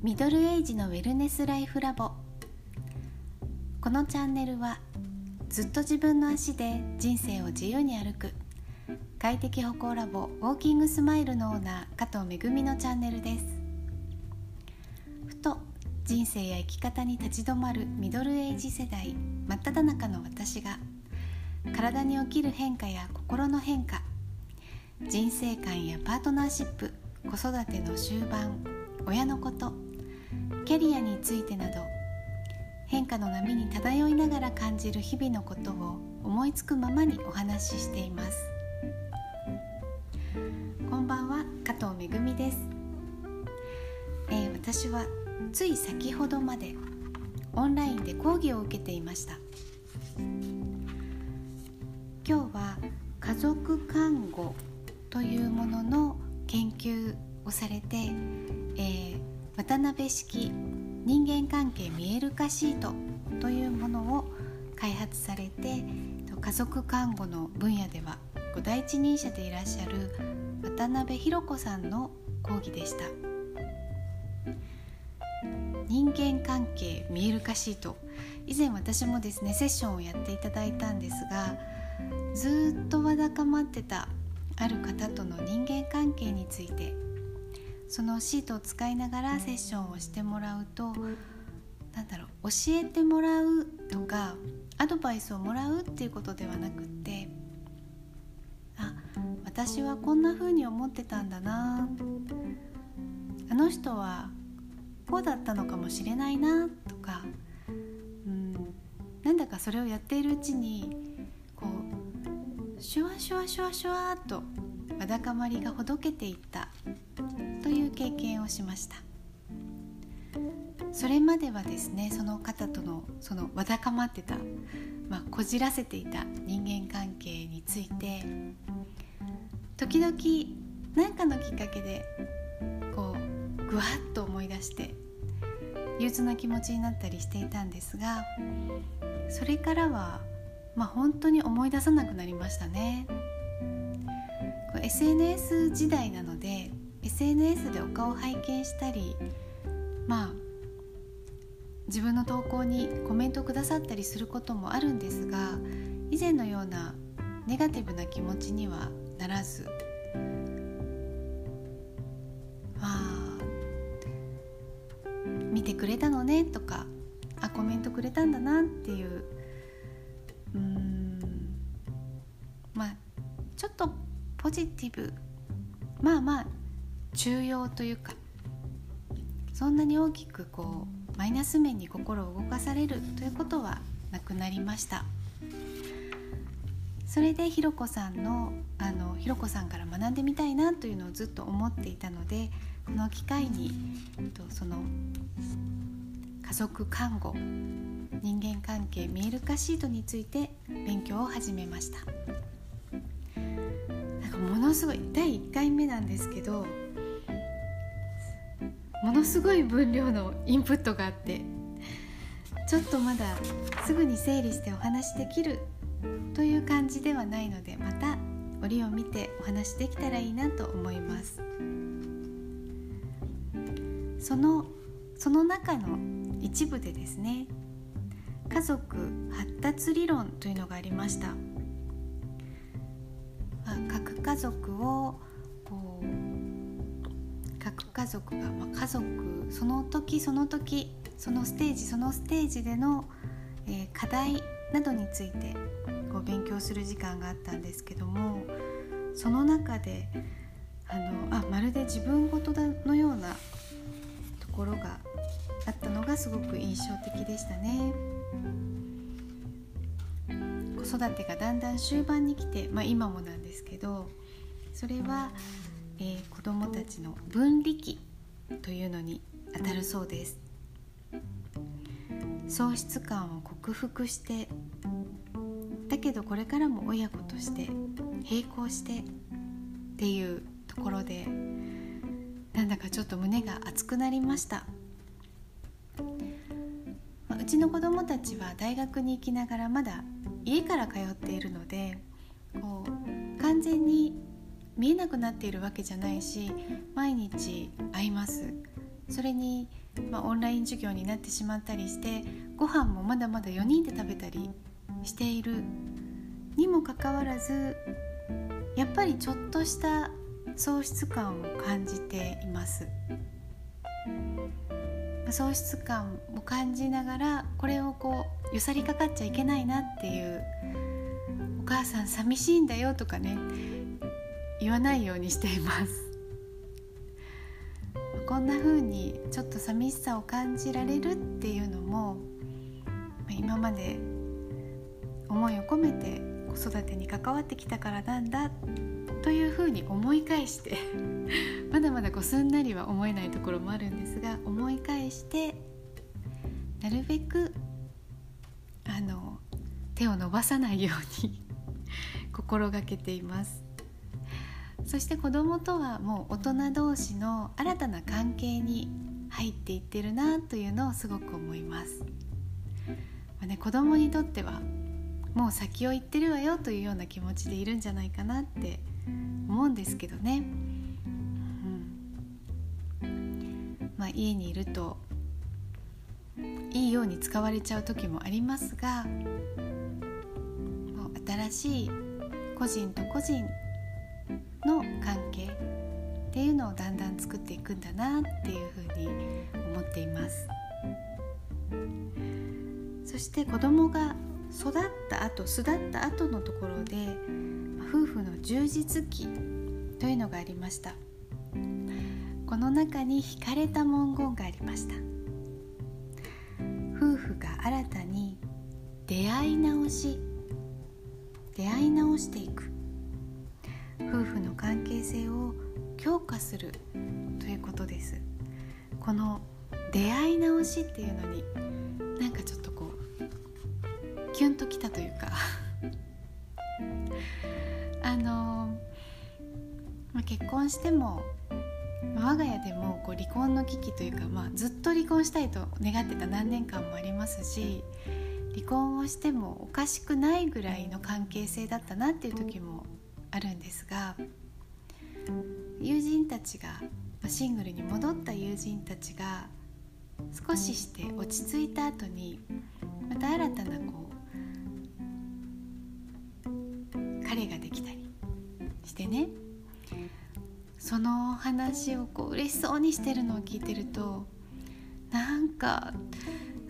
ミドルエイジのウェルネスライフラボ。このチャンネルはずっと自分の足で人生を自由に歩く快適歩行ラボウォーキングスマイルのオーナー加藤めぐみのチャンネルです。ふと人生や生き方に立ち止まるミドルエイジ世代真っ只中の私が体に起きる変化や心の変化人生観やパートナーシップ子育ての終盤親のことキャリアについてなど変化の波に漂いながら感じる日々のことを思いつくままにお話ししています。こんばんは加藤めぐみです、えー、私はつい先ほどまでオンラインで講義を受けていました。今日は家族看護というものの研究をされて、えー、渡辺式人間関係見える化シートというものを開発されて家族看護の分野では第一人者でいらっしゃる渡辺博子さんの講義でした。人間関係見える化シート。以前私もですねセッションをやっていただいたんですがずっとわだかまってたある方との人間関係についてそのシートを使いながらセッションをしてもらうとなんだろう教えてもらうとかアドバイスをもらうっていうことではなくってあ私はこんな風に思ってたんだな。あの人はこうだったのかもしれないな。とかうんなんだかそれをやっているうちにこうシュワシュワシュワシュワっとわだかまりがほどけていったという経験をしましたそれまではですねその方とのそのわだかまってた、まあ、こじらせていた人間関係について時々何かのきっかけでこうぐわっと思い出して憂鬱な気持ちになったりしていたんですがそれからはまあ本当に思い出さなくなりましたね。SNS 時代なので SNS でお顔を拝見したりまあ自分の投稿にコメントをくださったりすることもあるんですが以前のようなネガティブな気持ちにはならずまあ見てくれたのねとかあコメントくれたんだなっていううんポジティブ。まあまあ中庸というかそんなに大きくこうマイナス面に心を動かされるということはなくなりました。それでひろこさんのあのひろこさんから学んでみたいなというのをずっと思っていたのでこの機会にとその家族看護人間関係見える化シートについて勉強を始めました。ものすごい第1回目なんですけどものすごい分量のインプットがあってちょっとまだすぐに整理してお話できるという感じではないのでまた折を見てお話できたらいいなと思います。そのその中の一部でですね家族発達理論というのがありました。家族をこう核家族が、まあ、家族その時その時そのステージそのステージでの、えー、課題などについてこう勉強する時間があったんですけどもその中であのあまるで自分事のようなところがあったのがすごく印象的でしたね。子育てがだんだん終盤に来て、まあ、今もなんですけどそれは、えー、子どもたちの分離期というのにあたるそうです。喪失感を克服してだけどこれからも親子として並行してっていうところでなんだかちょっと胸が熱くなりました。うちの子供たちは大学に行きながらまだ家から通っているのでこう完全に見えなくなっているわけじゃないし毎日会います。それに、まあ、オンライン授業になってしまったりしてご飯もまだまだ4人で食べたりしている。にもかかわらずやっぱりちょっとした喪失感を感じています。喪失感を感じながらこれをこうゆさりかかっちゃいけないなっていうお母さん寂しいんだよとかね言わないようにしています。こんな風にちょっと寂しさを感じられるっていうのも今まで思いを込めて子育てに関わってきたからなんだというふうに思い返して まだまだこうすんなりは思えないところもあるんですが思い返してなるべくあの手を伸ばさないように 心がけています。そして子供とはもう大人同士の新たな関係に入っていってるなというのをすごく思います、まあね、子供にとってはもう先を行ってるわよというような気持ちでいるんじゃないかなって思うんですけどね、まあ、家にいるといいように使われちゃう時もありますが新しい個人と個人の関係っていうのをだんだん作っていくんだなっていうふうに思っています。そして子供が育った後巣立った後のところで夫婦の充実期というのがありました。この中に惹かれた文言がありました。夫婦が新たに出会い直し出会い直していく。夫婦の関係性を強化するということです。この出会い直しっていうのになんかちょっとこうキュンときたというか。あの、まあ、結婚しても我が家でもこう離婚の危機というか、まあ、ずっと離婚したいと願ってた何年間もありますし離婚をしてもおかしくないぐらいの関係性だったなっていう時もあるんですが友人たちがシングルに戻った友人たちが少しして落ち着いた後にまた新たなこう彼ができたりしてねその話をこう嬉しそうにしてるのを聞いてるとなんか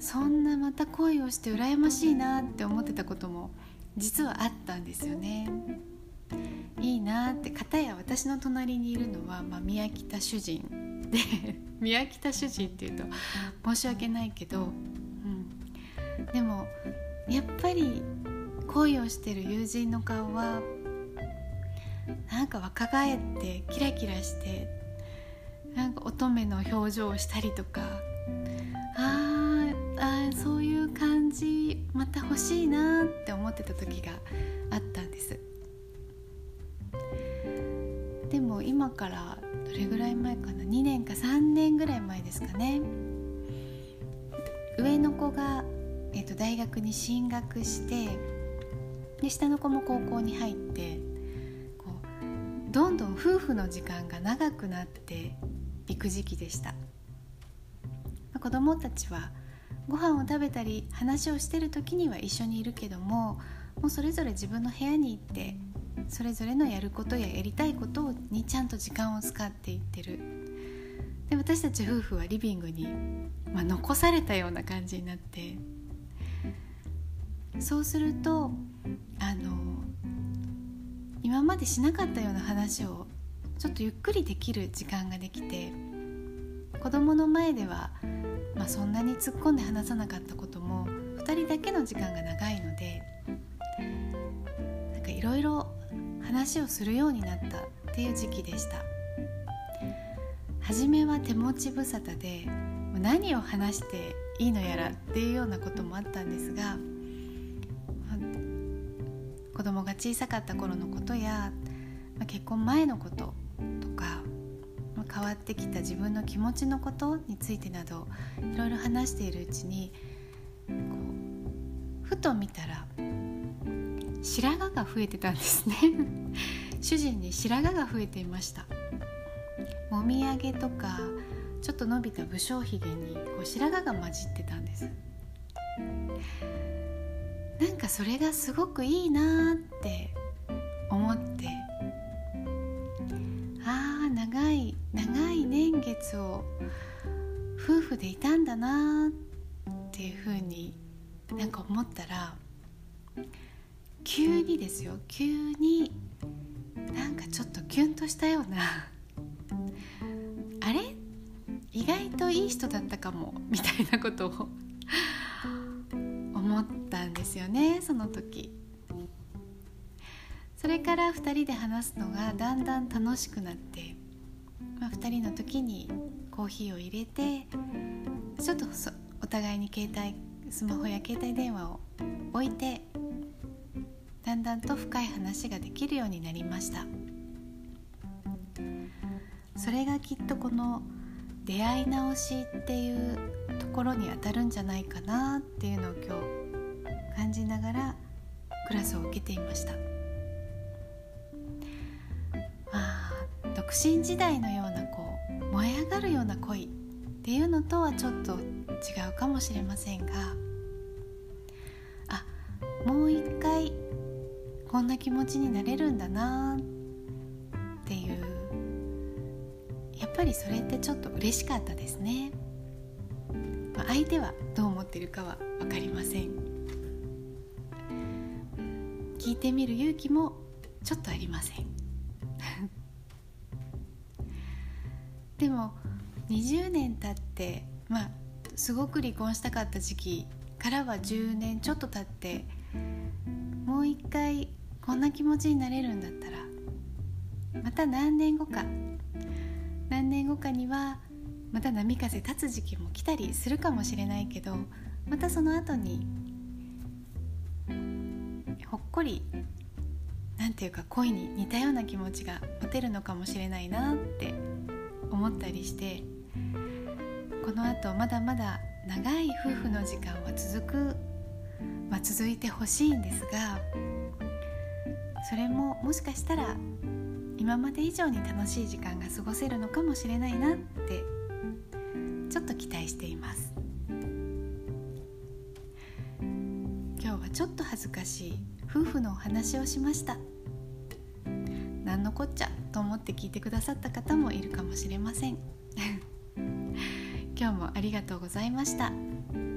そんなまた恋をして羨ましいなって思ってたことも実はあったんですよね。いいなって片や私の隣にいるのは、まあ、宮北主人で 宮北主人っていうと申し訳ないけど、うん、でもやっぱり恋をしてる友人の顔はなんか若返ってキラキラしてなんか乙女の表情をしたりとかああそういう感じまた欲しいなって思ってた時があったんです。でも今からどれぐらい前かな？2年か3年ぐらい前ですかね。上の子が、えー、と大学に進学してで下の子も高校に入ってどんどん夫婦の時間が長くなっていく時期でした、まあ、子供たちはご飯を食べたり話をしてる時には一緒にいるけどももうそれぞれ自分の部屋に行ってそれぞれのやることややりたいことにちゃんと時間を使っていってる。で私たち夫婦はリビングに、まあ、残されたような感じになって。そうするとあの今までしなかったような話をちょっとゆっくりできる時間ができて子供の前では、まあ、そんなに突っ込んで話さなかったことも2人だけの時間が長いのでなんかいろいろ話をするようになったっていう時期でした。初めは手持ち無沙汰で何を話していいのやらっていうようなこともあったんですが子供が小さかった頃のことや、まあ、結婚前のこととか、まあ、変わってきた自分の気持ちのことについてなどいろいろ話しているうちにこうふと見たら白髪が増えてたんですね。主人に白髪が増えていました。もみあげとかちょっと伸びた武将髭にこう白髪が混じってたんです。なんかそれがすごくいいなって思って。ああ長い長い年月を夫婦でいたんだなっていうふうになんか思ったら急にですよ。急になんかちょっとキュンとしたような。あれ？意外といい人だったかも。みたいなことをですよねその時。それから2人で話すのがだんだん楽しくなって、まあ、2人の時にコーヒーを入れてちょっとお互いに携帯スマホや携帯電話を置いてだんだんと深い話ができるようになりました。それがきっとこの出会い直しっていうところにあたるんじゃないかなっていうのを今日感じながらクラスを受けていました。まあ独身時代のようなこう燃え上がるような恋っていうのとはちょっと違うかもしれませんがあもう一回こんな気持ちになれるんだなっていうやっぱりそれってちょっと嬉しかったですね、ま、相手はどう思ってるかは分かりません。聞いてみる勇気もちょっとありません。でも20年経ってまあすごく離婚したかった時期からは10年ちょっと経ってもう一回こんな気持ちになれるんだったらまた何年後か何年後かにはまた波風立つ時期も来たりするかもしれないけどまたその後にほっこりなんていうか恋に似たような気持ちが持てるのかもしれないなって思ったりしてこのあとまだまだ長い夫婦の時間は続く、まあ、続いてほしいんですがそれももしかしたら今まで以上に楽しい時間が過ごせるのかもしれないなってちょっと期待しています。今日はちょっと恥ずかしい夫婦のお話をしました何のこっちゃと思って聞いてくださった方もいるかもしれません 今日もありがとうございました。